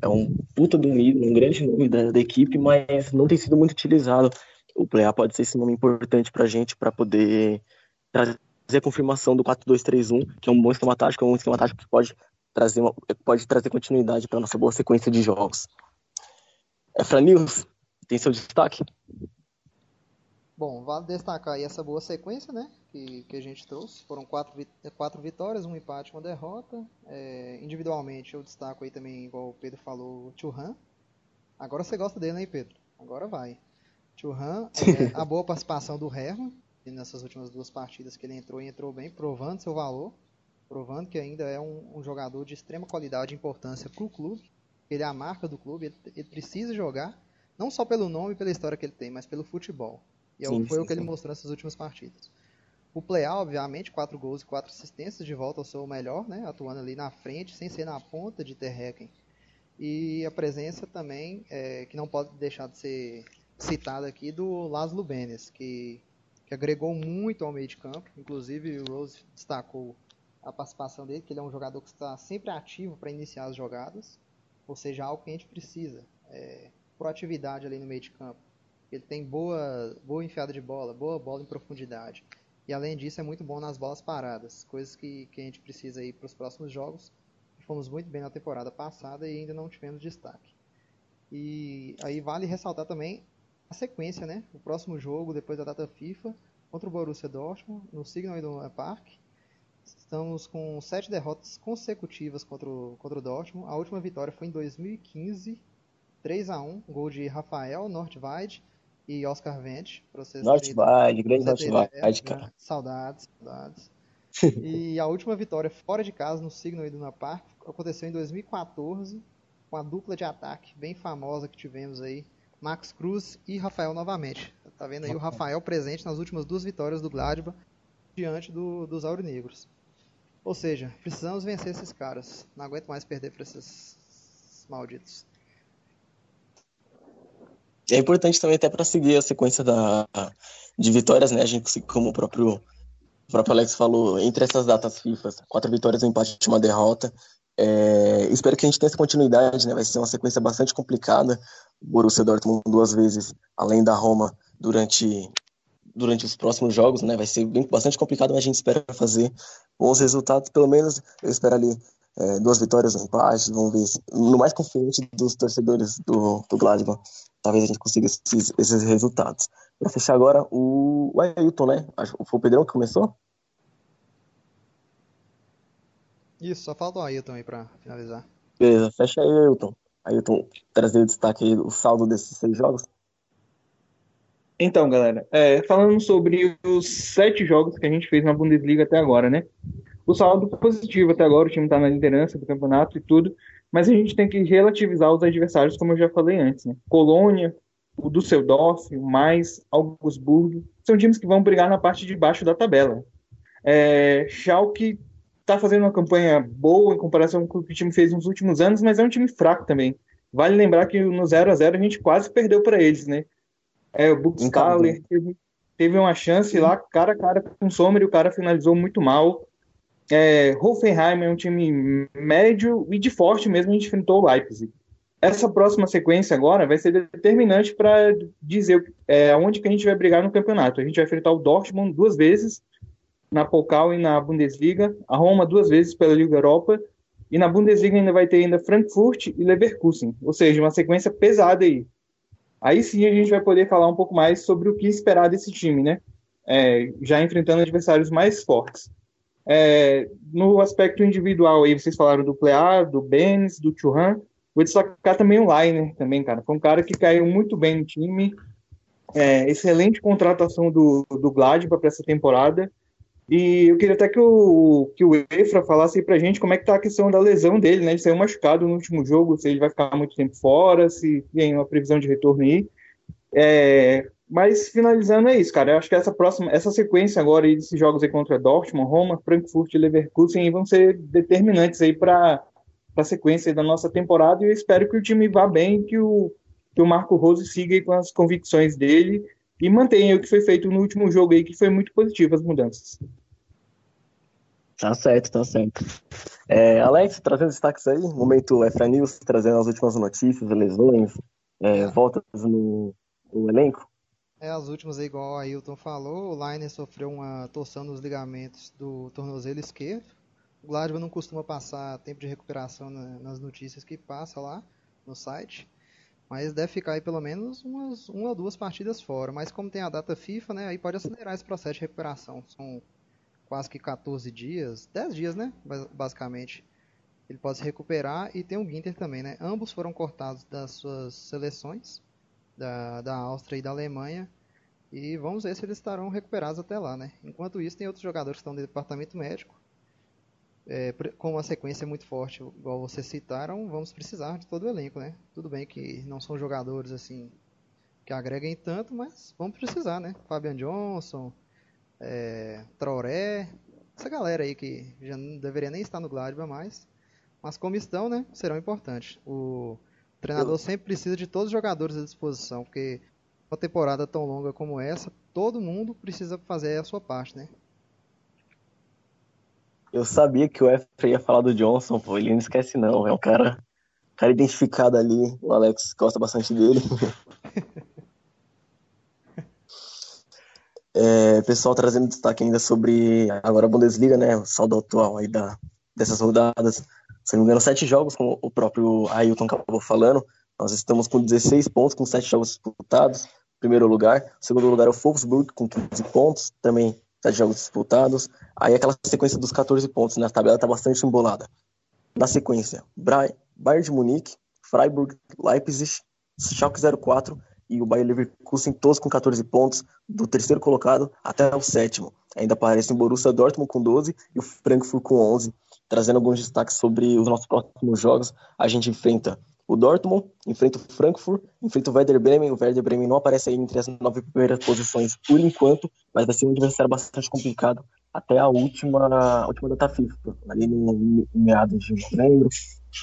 é um puta do nível, um grande nome da, da, equipe, mas não tem sido muito utilizado. O Plea pode ser esse nome importante para a gente para poder trazer a confirmação do 4-2-3-1, que é um bom esquema tático, é um esquema tático que pode trazer uma, pode trazer continuidade para nossa boa sequência de jogos. Efra News, tem seu destaque? Bom, vale destacar aí essa boa sequência, né, que, que a gente trouxe. Foram quatro, quatro vitórias, um empate, uma derrota. É, individualmente eu destaco aí também, igual o Pedro falou, o Churran. Agora você gosta dele, né, Pedro? Agora vai. Churran, é, a boa participação do Herman, nessas últimas duas partidas que ele entrou e entrou bem, provando seu valor provando que ainda é um, um jogador de extrema qualidade e importância para o clube. Ele é a marca do clube, ele, ele, precisa jogar, não só pelo nome e pela história que ele tem, mas pelo futebol. E sim, foi sim, o que sim. ele mostrou nessas últimas partidas. O Play, obviamente, quatro gols e quatro assistências de volta ao seu melhor, né? Atuando ali na frente, sem ser na ponta de Terrecken. E a presença também, é, que não pode deixar de ser citada aqui, do Laszlo Benes, que, que agregou muito ao meio de campo. Inclusive, o Rose destacou a participação dele, que ele é um jogador que está sempre ativo para iniciar as jogadas, ou seja, algo que a gente precisa. É, proatividade ali no meio de campo. Ele tem boa, boa enfiada de bola, boa bola em profundidade. E além disso, é muito bom nas bolas paradas, coisas que, que a gente precisa ir para os próximos jogos. Fomos muito bem na temporada passada e ainda não tivemos destaque. E aí vale ressaltar também a sequência, né? O próximo jogo, depois da data FIFA, contra o Borussia Dortmund, no Signal Iduna Park. Estamos com sete derrotas consecutivas contra o, contra o Dortmund. A última vitória foi em 2015, 3 a 1 gol de Rafael Nordweid e Oscar Vente. Nordweid, grande Nordweid, cara. Saudades, saudades. e a última vitória fora de casa no Signal Iduna Park aconteceu em 2014 com a dupla de ataque bem famosa que tivemos aí, Max Cruz e Rafael novamente. Tá vendo aí o Rafael presente nas últimas duas vitórias do Gladbach diante do, dos Aurinegros. Ou seja, precisamos vencer esses caras. Não aguento mais perder para esses malditos. É importante também até para seguir a sequência da, de vitórias, né? A gente, como o próprio, o próprio Alex falou, entre essas datas FIFA, quatro vitórias, um empate e uma derrota. É, espero que a gente tenha essa continuidade, né? Vai ser uma sequência bastante complicada. O Borussia Dortmund duas vezes, além da Roma, durante durante os próximos jogos, né? Vai ser bem, bastante complicado, mas a gente espera fazer bons resultados. Pelo menos eu espero ali é, duas vitórias, um empate. Vamos ver no mais confiante dos torcedores do, do Gladbach talvez a gente consiga esses, esses resultados. Para fechar agora, o, o Ailton, né? Foi o Pedrão que começou? Isso, só falta o Ailton aí para finalizar. Beleza, fecha aí, Ailton. Ailton, trazer o destaque aí, o saldo desses seis jogos. Então, galera, é, falando sobre os sete jogos que a gente fez na Bundesliga até agora, né? O saldo positivo até agora, o time está na liderança do campeonato e tudo, mas a gente tem que relativizar os adversários, como eu já falei antes, né? Colônia, o Düsseldorf, o Mais, Augsburg, são times que vão brigar na parte de baixo da tabela. É, Schalke está fazendo uma campanha boa em comparação com o que o time fez nos últimos anos, mas é um time fraco também. Vale lembrar que no 0 a 0 a gente quase perdeu para eles, né? É, o Buxtaler teve, teve uma chance lá, cara a cara com o Sommer, e o cara finalizou muito mal. É, Hoffenheim é um time médio e de forte mesmo, a gente enfrentou o Leipzig. Essa próxima sequência agora vai ser determinante para dizer é, onde que a gente vai brigar no campeonato. A gente vai enfrentar o Dortmund duas vezes, na Pokal e na Bundesliga, a Roma duas vezes pela Liga Europa, e na Bundesliga ainda vai ter ainda Frankfurt e Leverkusen, ou seja, uma sequência pesada aí. Aí sim a gente vai poder falar um pouco mais sobre o que esperar desse time, né? É, já enfrentando adversários mais fortes. É, no aspecto individual, aí vocês falaram do Plea, do Benz, do Churran. Vou destacar também o Liner, também, cara. Foi um cara que caiu muito bem no time. É, excelente contratação do, do Gladbach para essa temporada. E eu queria até que o, que o Efra falasse pra gente como é que tá a questão da lesão dele, né? Ele saiu machucado no último jogo, se ele vai ficar muito tempo fora, se tem uma previsão de retorno aí. É, mas finalizando é isso, cara. Eu acho que essa próxima, essa sequência agora desses jogos aí contra Dortmund, Roma, Frankfurt e Leverkusen vão ser determinantes aí para a sequência da nossa temporada. E eu espero que o time vá bem, que o, que o Marco Rose siga com as convicções dele e mantenha o que foi feito no último jogo aí, que foi muito positivo as mudanças. Tá certo, tá certo. É, Alex, trazendo destaques aí, momento FA News, trazendo as últimas notícias, lesões, é, voltas no, no elenco. É, as últimas, igual a Ailton falou, o Liner sofreu uma torção nos ligamentos do tornozelo esquerdo. O Gladbach não costuma passar tempo de recuperação nas notícias que passa lá no site, mas deve ficar aí pelo menos umas uma ou duas partidas fora. Mas como tem a data FIFA, né, aí pode acelerar esse processo de recuperação. São quase que 14 dias, 10 dias, né, basicamente. Ele pode se recuperar e tem o Ginter também, né? Ambos foram cortados das suas seleções da, da Áustria e da Alemanha. E vamos ver se eles estarão recuperados até lá, né? Enquanto isso, tem outros jogadores que estão no departamento médico. É, com uma sequência muito forte, igual vocês citaram, vamos precisar de todo o elenco, né? Tudo bem que não são jogadores assim que agreguem tanto, mas vamos precisar, né? Fabian Johnson, é, Traoré, essa galera aí que já não deveria nem estar no Gladbach mais, mas como estão, né, serão importantes. O treinador Eu... sempre precisa de todos os jogadores à disposição, porque uma temporada tão longa como essa, todo mundo precisa fazer a sua parte, né? Eu sabia que o Efra ia falar do Johnson, pô, ele não esquece não, é um cara, cara identificado ali, o Alex gosta bastante dele. É, pessoal trazendo destaque ainda sobre agora a Bundesliga, né? O saldo atual aí da, dessas rodadas. Se não me engano, sete jogos, como o próprio Ailton acabou falando. Nós estamos com 16 pontos, com sete jogos disputados. Primeiro lugar. Segundo lugar é o Wolfsburg, com 15 pontos, também sete jogos disputados. Aí aquela sequência dos 14 pontos, né? A tabela está bastante embolada. Na sequência, Bayern de Munique, Freiburg, Leipzig, Schalke 04 e o Bayern Leverkusen todos com 14 pontos, do terceiro colocado até o sétimo. Ainda aparece o Borussia Dortmund com 12 e o Frankfurt com 11. Trazendo alguns destaques sobre os nossos próximos jogos, a gente enfrenta o Dortmund, enfrenta o Frankfurt, enfrenta o Werder Bremen. O Werder Bremen não aparece aí entre as nove primeiras posições por enquanto, mas vai ser um adversário bastante complicado até a última, a última data FIFA, ali no meados de novembro.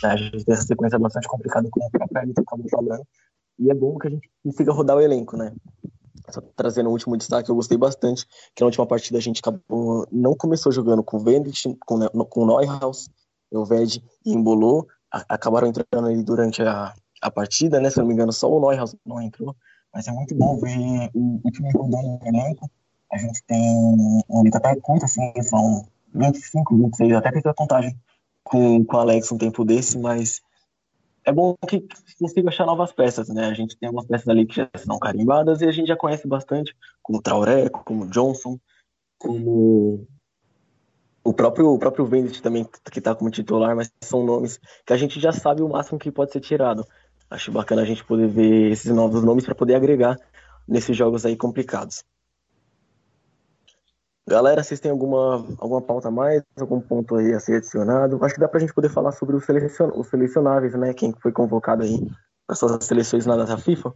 A gente tem essa sequência bastante complicada com o próprio Hamilton acabou falando. E é bom que a gente consiga rodar o elenco, né? Só trazendo o último destaque, eu gostei bastante, que na última partida a gente acabou, não começou jogando com o Vendit, com, com o Neuhaus, o Ved embolou, acabaram entrando ali durante a, a partida, né? Se não me engano, só o Neuhaus não entrou, mas é muito bom ver o, o time rodando o elenco. A gente tem um até curto, assim, são 25, 26, até fiz a contagem com, com o Alex um tempo desse, mas é bom que consiga achar novas peças, né? A gente tem algumas peças ali que já são carimbadas e a gente já conhece bastante, como Traoré, como Johnson, como o próprio, o próprio Vendit também, que está como titular, mas são nomes que a gente já sabe o máximo que pode ser tirado. Acho bacana a gente poder ver esses novos nomes para poder agregar nesses jogos aí complicados. Galera, vocês têm alguma, alguma pauta a mais? Algum ponto aí a ser adicionado? Acho que dá pra gente poder falar sobre os, selecion, os selecionáveis, né? Quem foi convocado aí para suas seleções na data FIFA?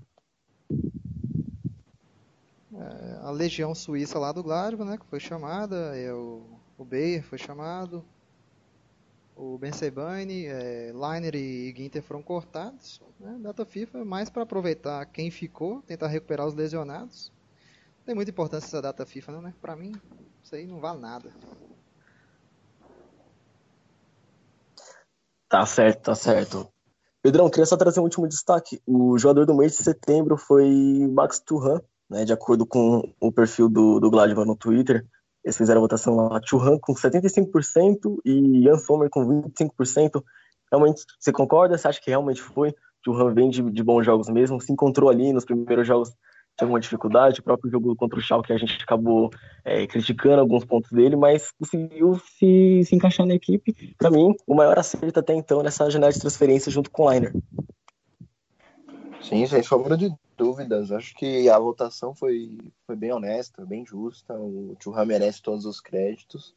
É, a Legião Suíça lá do Glasgow, né? Que foi chamada. É o, Bayer foi chamado. O Ben Sebaini, é, Liner e Ginter foram cortados. Né? Data FIFA mais para aproveitar quem ficou, tentar recuperar os lesionados tem muita importância essa data FIFA, não, né? Pra mim, isso aí não vale nada. Tá certo, tá certo. Pedrão, queria só trazer um último destaque. O jogador do mês de setembro foi Max Turan, né? De acordo com o perfil do, do Gladbach no Twitter. Eles fizeram a votação lá, Turan com 75% e Jan Sommer com 25%. Realmente, você concorda? Você acha que realmente foi? Turan vem de, de bons jogos mesmo, se encontrou ali nos primeiros jogos teve uma dificuldade, o próprio jogo contra o Schalke a gente acabou é, criticando alguns pontos dele, mas conseguiu se, se encaixar na equipe. Para mim, o maior acerto até então nessa janela de transferência junto com o Liner. Sim, sem sombra de dúvidas. Acho que a votação foi, foi bem honesta, bem justa. O Churra merece todos os créditos.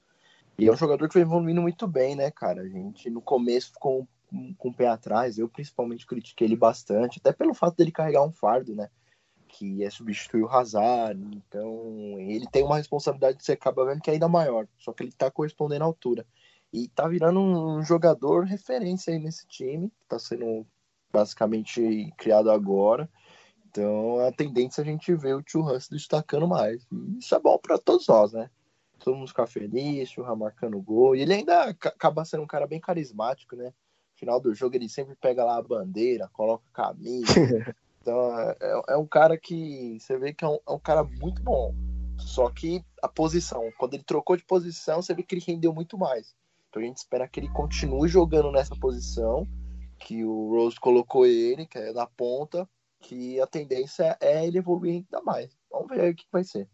E é um jogador que foi evoluindo muito bem, né, cara? A gente no começo ficou com, com o pé atrás. Eu principalmente critiquei ele bastante, até pelo fato dele carregar um fardo, né? que é substituir o Hazard. Então, ele tem uma responsabilidade que você acaba vendo que é ainda maior, só que ele está correspondendo à altura. E tá virando um jogador referência aí nesse time, que tá sendo basicamente criado agora. Então, a tendência é a gente ver o Tio Hans destacando mais. E isso é bom para todos nós, né? Todo mundo ficar feliz, o marcando gol. E ele ainda acaba sendo um cara bem carismático, né? No final do jogo ele sempre pega lá a bandeira, coloca a camisa, Então é, é, é um cara que você vê que é um, é um, cara muito bom. Só que a posição, quando ele trocou de posição, você vê que ele rendeu muito mais. Então a gente espera que ele continue jogando nessa posição, que o Rose colocou ele, que é na ponta, que a tendência é ele evoluir ainda mais. Vamos ver o que vai ser.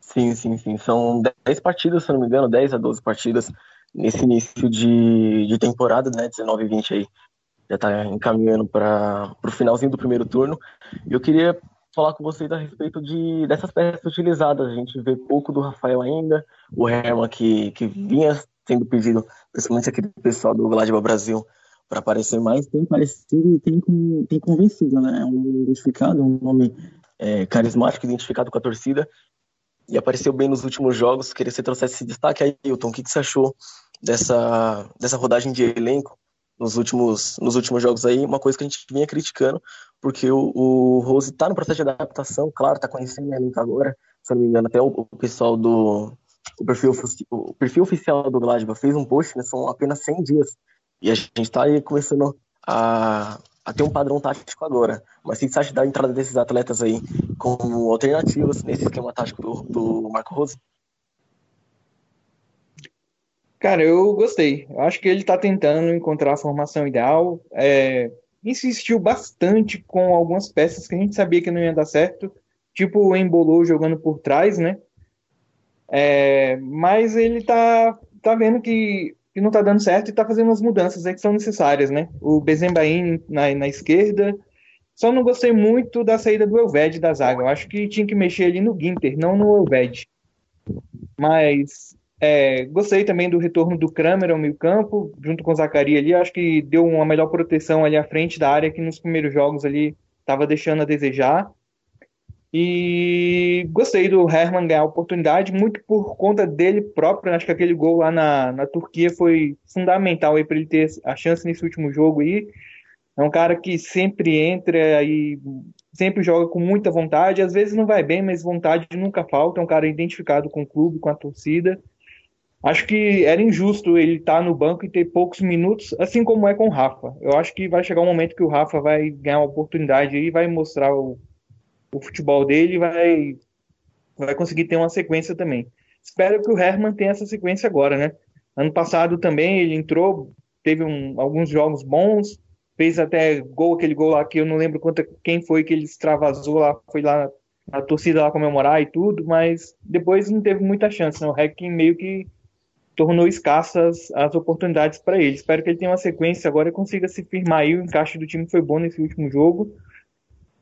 Sim, sim, sim. São 10 partidas, se não me engano, 10 a 12 partidas nesse início de, de temporada, né? 19 e 20 aí já está encaminhando para o finalzinho do primeiro turno. Eu queria falar com vocês a respeito de, dessas peças utilizadas. A gente vê pouco do Rafael ainda, o Herman que, que vinha sendo pedido, principalmente aquele pessoal do Gladbach Brasil, para aparecer mais, tem parecido e tem, tem convencido, né? É um nome identificado, um nome é, carismático, identificado com a torcida, e apareceu bem nos últimos jogos. Queria que você trouxesse esse destaque aí, Hilton. O que, que você achou dessa, dessa rodagem de elenco nos últimos, nos últimos jogos aí? Uma coisa que a gente vinha criticando, porque o, o Rose está no processo de adaptação, claro, está conhecendo o elenco agora, se não me engano, até o, o pessoal do o perfil, o perfil oficial do Gladbach fez um post, né, são apenas 100 dias, e a gente está começando a, a ter um padrão tático agora. Mas o que você acha da entrada desses atletas aí como alternativas nesse esquema tático do, do Marco Rose? Cara, eu gostei. Eu acho que ele está tentando encontrar a formação ideal. É, insistiu bastante com algumas peças que a gente sabia que não ia dar certo, tipo Embolou jogando por trás, né? É, mas ele tá, tá vendo que, que não tá dando certo e tá fazendo as mudanças que são necessárias, né? O Bezembain na, na esquerda. Só não gostei muito da saída do Elved da zaga. Eu acho que tinha que mexer ali no Ginter, não no Elved. Mas é, gostei também do retorno do Kramer ao meio campo, junto com o Zacarias ali. Acho que deu uma melhor proteção ali à frente da área que nos primeiros jogos ali estava deixando a desejar. E gostei do Herman ganhar a oportunidade, muito por conta dele próprio. Acho que aquele gol lá na, na Turquia foi fundamental para ele ter a chance nesse último jogo aí. É um cara que sempre entra e sempre joga com muita vontade. Às vezes não vai bem, mas vontade nunca falta. É um cara identificado com o clube, com a torcida. Acho que era injusto ele estar no banco e ter poucos minutos, assim como é com o Rafa. Eu acho que vai chegar um momento que o Rafa vai ganhar uma oportunidade e vai mostrar o o futebol dele vai, vai conseguir ter uma sequência também. Espero que o Herman tenha essa sequência agora, né? Ano passado também ele entrou, teve um, alguns jogos bons, fez até gol, aquele gol lá que eu não lembro quanto, quem foi que ele extravasou lá, foi lá a torcida lá comemorar e tudo, mas depois não teve muita chance, né? O Hacking meio que tornou escassas as oportunidades para ele. Espero que ele tenha uma sequência agora e consiga se firmar aí. O encaixe do time foi bom nesse último jogo.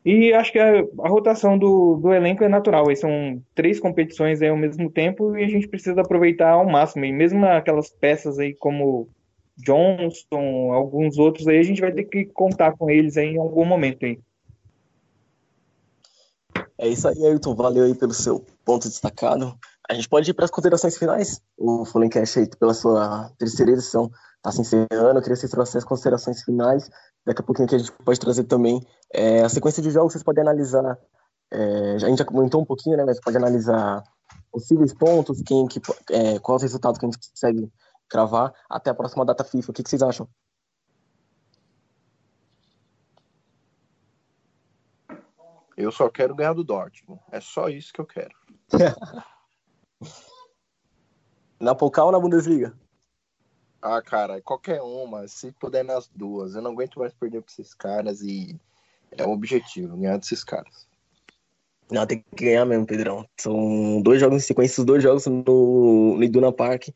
E acho que a, a rotação do, do, elenco é natural. Aí são três competições aí ao mesmo tempo e a gente precisa aproveitar ao máximo. E mesmo aquelas peças aí como Johnston, alguns outros aí, a gente vai ter que contar com eles aí em algum momento aí. É isso aí, Ayrton. Valeu aí pelo seu ponto destacado. A gente pode ir para as considerações finais. O Fullencast aí, pela sua terceira edição, está se encerrando. Eu queria que você trouxesse as considerações finais Daqui a pouquinho que a gente pode trazer também é, a sequência de jogos, vocês podem analisar. É, a gente já comentou um pouquinho, né? Mas pode analisar possíveis pontos, quem que, é, qual os resultados que a gente consegue cravar até a próxima data FIFA. O que, que vocês acham? Eu só quero ganhar do Dortmund. É só isso que eu quero. na Pocal ou na Bundesliga? Ah, cara, qualquer uma, se puder nas duas. Eu não aguento mais perder pra esses caras e é um objetivo, ganhar desses caras. Não, tem que ganhar mesmo, Pedrão. São dois jogos em sequência, os dois jogos no, no Iduna Park.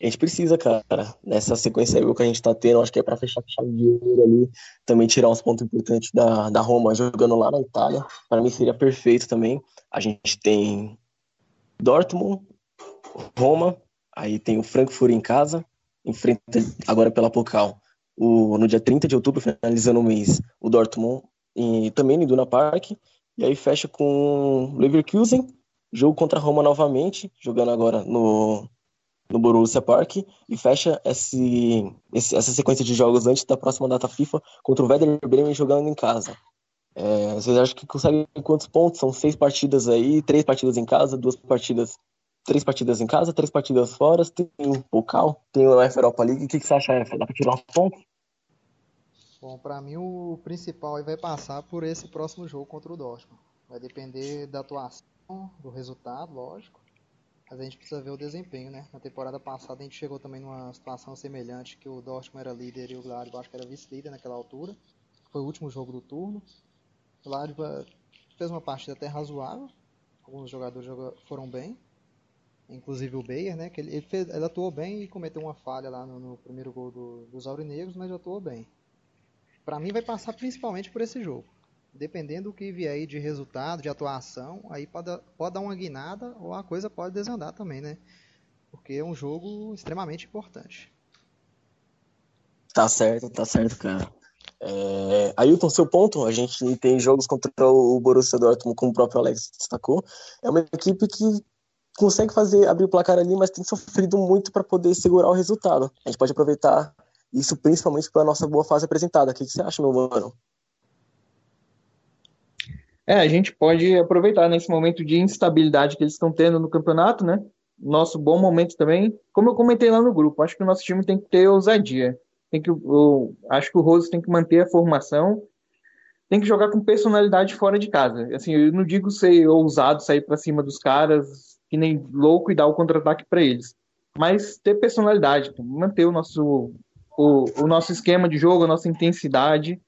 A gente precisa, cara, nessa sequência aí que a gente tá tendo, acho que é pra fechar a chave de ouro ali, também tirar uns pontos importantes da, da Roma jogando lá na Itália. Para mim seria perfeito também. A gente tem Dortmund, Roma, aí tem o Frankfurt em casa, enfrenta agora pela Pokal o, no dia 30 de outubro, finalizando o mês, o Dortmund e também no Iduna Park. E aí fecha com Leverkusen, jogo contra Roma novamente, jogando agora no, no Borussia Park. E fecha esse, esse, essa sequência de jogos antes da próxima data FIFA contra o Werder Bremen jogando em casa. É, vocês acham que conseguem quantos pontos? São seis partidas aí, três partidas em casa, duas partidas três partidas em casa, três partidas fora, tem o Pokal, tem o UEFA Europa League. O que, que você acha, Efa? Dá pra tirar um ponto? Bom, para mim o principal vai passar por esse próximo jogo contra o Dortmund. Vai depender da atuação, do resultado, lógico. Mas a gente precisa ver o desempenho, né? Na temporada passada a gente chegou também numa situação semelhante, que o Dortmund era líder e o Gladbach era vice-líder naquela altura. Foi o último jogo do turno. Gladbach fez uma partida até razoável. Alguns jogadores foram bem, inclusive o Bayer, né? Que ele, ele, fez, ele, atuou bem e cometeu uma falha lá no, no primeiro gol do, dos Aurinegros, mas atuou bem. Para mim vai passar principalmente por esse jogo. Dependendo do que vier aí de resultado, de atuação, aí pode, pode dar uma guinada ou a coisa pode desandar também, né? Porque é um jogo extremamente importante. Tá certo, tá certo, cara. É, Ailton, seu ponto, a gente tem jogos contra o Borussia Dortmund, como o próprio Alex destacou, é uma equipe que consegue fazer abrir o placar ali, mas tem sofrido muito para poder segurar o resultado. A gente pode aproveitar isso principalmente pela nossa boa fase apresentada. O que, você acha, meu mano? É, a gente pode aproveitar nesse momento de instabilidade que eles estão tendo no campeonato, né? Nosso bom momento também. Como eu comentei lá no grupo, acho que o nosso time tem que ter ousadia tem que, eu, acho que o Rose tem que manter a formação, tem que jogar com personalidade fora de casa. Assim, eu não digo ser ousado, sair para cima dos caras, que nem louco e dar o contra-ataque para eles, mas ter personalidade, manter o nosso, o, o nosso esquema de jogo, a nossa intensidade,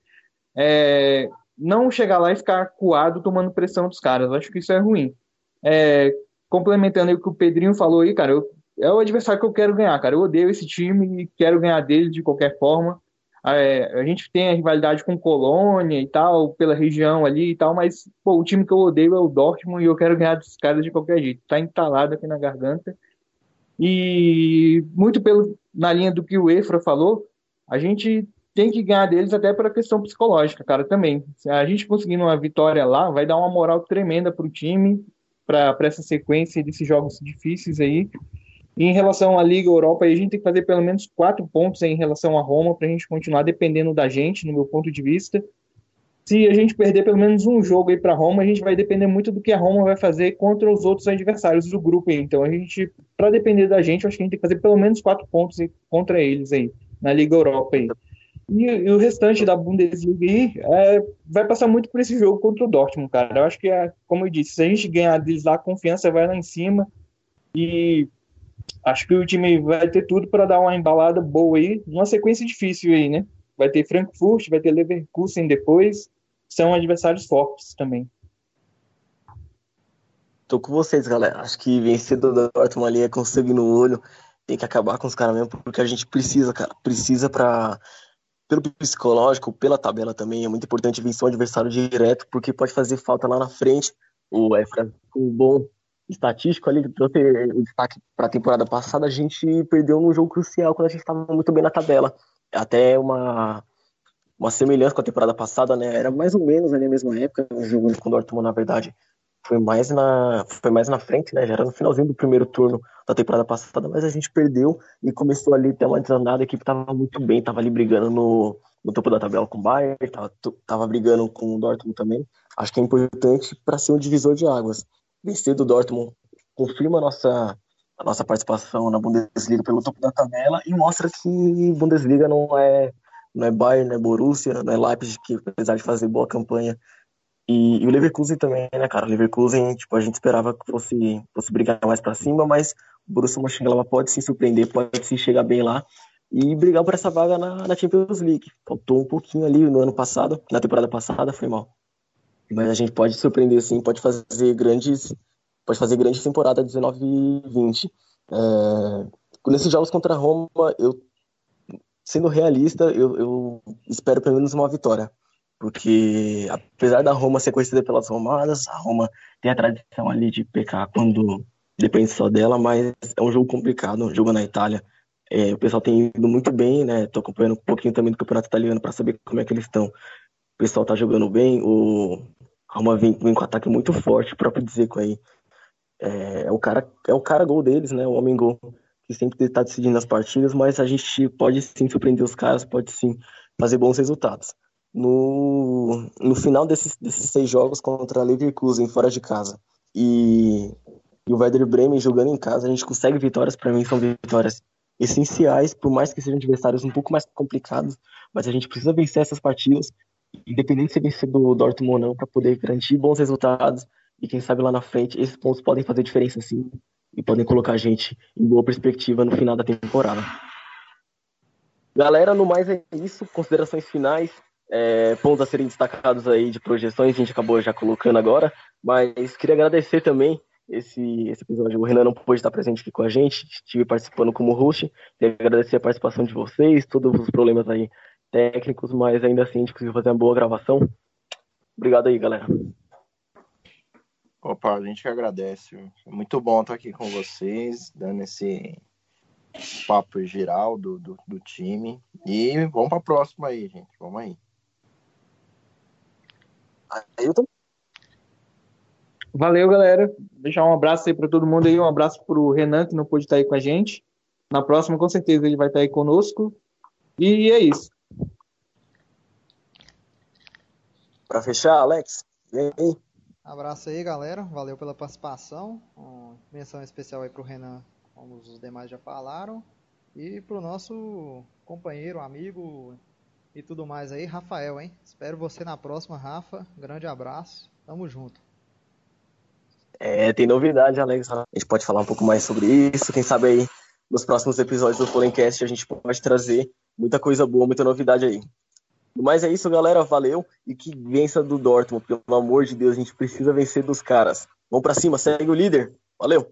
é, não chegar lá e ficar coado tomando pressão dos caras. Acho que isso é ruim. É, complementando o que o Pedrinho falou aí, cara, eu é o adversário que eu quero ganhar, cara. Eu odeio esse time e quero ganhar dele de qualquer forma. É, a gente tem a rivalidade com Colônia e tal, pela região ali e tal, mas pô, o time que eu odeio é o Dortmund e eu quero ganhar dos caras de qualquer jeito. Tá entalado aqui na garganta. E muito pelo na linha do que o Efra falou, a gente tem que ganhar deles até pela questão psicológica, cara, também. Se a gente conseguindo uma vitória lá, vai dar uma moral tremenda pro time, para essa sequência desses jogos difíceis aí. Em relação à Liga Europa, a gente tem que fazer pelo menos quatro pontos em relação à Roma para a gente continuar dependendo da gente, no meu ponto de vista. Se a gente perder pelo menos um jogo aí para Roma, a gente vai depender muito do que a Roma vai fazer contra os outros adversários do grupo. Então, a gente, para depender da gente, acho que a gente tem que fazer pelo menos quatro pontos contra eles aí na Liga Europa aí. E, e o restante da Bundesliga aí é, vai passar muito por esse jogo contra o Dortmund, cara. Eu acho que, é, como eu disse, se a gente ganhar deles lá, a confiança vai lá em cima. E acho que o time vai ter tudo para dar uma embalada boa aí, numa sequência difícil aí, né? Vai ter Frankfurt, vai ter Leverkusen depois, são adversários fortes também. Tô com vocês, galera. Acho que vencer do Dortmund ali é com sangue no olho. Tem que acabar com os caras mesmo, porque a gente precisa, cara. Precisa para pelo psicológico, pela tabela também. É muito importante vencer um adversário direto, porque pode fazer falta lá na frente. O Efra com um bom estatístico ali, trouxe o destaque para a temporada passada, a gente perdeu num jogo crucial quando a gente estava muito bem na tabela. Até uma, uma semelhança com a temporada passada, né? Era mais ou menos ali na mesma época, o jogo com o Dortmund, na verdade, foi mais na, foi mais na frente, né? Já era no finalzinho do primeiro turno da temporada passada, mas a gente perdeu e começou ali a ter uma desandada, a equipe estava muito bem, estava ali brigando no, no topo da tabela com o Bayern, estava tava brigando com o Dortmund também. Acho que é importante para ser um divisor de águas vencer do Dortmund confirma a nossa, a nossa participação na Bundesliga pelo topo da tabela e mostra que Bundesliga não é, não é Bayern, não é Borussia, não é Leipzig, que apesar de fazer boa campanha. E, e o Leverkusen também, né, cara? O Leverkusen, tipo, a gente esperava que fosse, fosse brigar mais para cima, mas o Borussia Mönchengladbach pode se surpreender, pode se chegar bem lá e brigar por essa vaga na, na Champions League. Faltou um pouquinho ali no ano passado, na temporada passada, foi mal. Mas a gente pode surpreender sim, pode fazer grandes, pode fazer grandes temporada 19 e 20. É, nesses jogos contra a Roma, eu sendo realista, eu, eu espero pelo menos uma vitória. Porque apesar da Roma ser conhecida pelas romadas, a Roma tem a tradição ali de pecar quando depende só dela, mas é um jogo complicado, um jogo na Itália. É, o pessoal tem ido muito bem, né? Tô acompanhando um pouquinho também do campeonato italiano para saber como é que eles estão. O pessoal tá jogando bem, o, Roma vem, vem com um ataque muito forte, o próprio Dzeko aí. É, é, o cara, é o cara gol deles, né? O homem gol que sempre está decidindo as partidas, mas a gente pode sim surpreender os caras, pode sim fazer bons resultados. No, no final desses, desses seis jogos contra a Leverkusen fora de casa e, e o Werder Bremen jogando em casa, a gente consegue vitórias, para mim são vitórias essenciais, por mais que sejam adversários um pouco mais complicados, mas a gente precisa vencer essas partidas independente se vencer do Dortmund ou não, para poder garantir bons resultados e quem sabe lá na frente esses pontos podem fazer diferença sim e podem colocar a gente em boa perspectiva no final da temporada. Galera, no mais é isso, considerações finais, é, pontos a serem destacados aí de projeções, a gente acabou já colocando agora, mas queria agradecer também esse, esse episódio. O Renan não pôde estar presente aqui com a gente, estive participando como host, queria agradecer a participação de vocês, todos os problemas aí técnicos, mas ainda assim a gente conseguiu fazer uma boa gravação. Obrigado aí, galera. Opa, a gente que agradece. É muito bom estar aqui com vocês, dando esse, papo geral do, do, do time. E vamos para a próxima aí, gente. Vamos aí. Ailton? Valeu, galera. Deixar um abraço aí para todo mundo aí. Um abraço pro Renan, que não pôde estar aí com a gente. Na próxima, com certeza, ele vai estar aí conosco. E é isso. Para fechar, Alex, vem aí. Abraço aí, galera. Valeu pela participação. Uma menção especial aí pro Renan, como os demais já falaram. E pro nosso companheiro, amigo e tudo mais aí, Rafael, hein? Espero você na próxima, Rafa. Grande abraço. Tamo junto. É, tem novidade, Alex. A gente pode falar um pouco mais sobre isso. Quem sabe aí nos próximos episódios do Polencast a gente pode trazer muita coisa boa, muita novidade aí. Mas é isso, galera. Valeu. E que vença do Dortmund. Pelo amor de Deus, a gente precisa vencer dos caras. Vamos para cima, segue o líder. Valeu.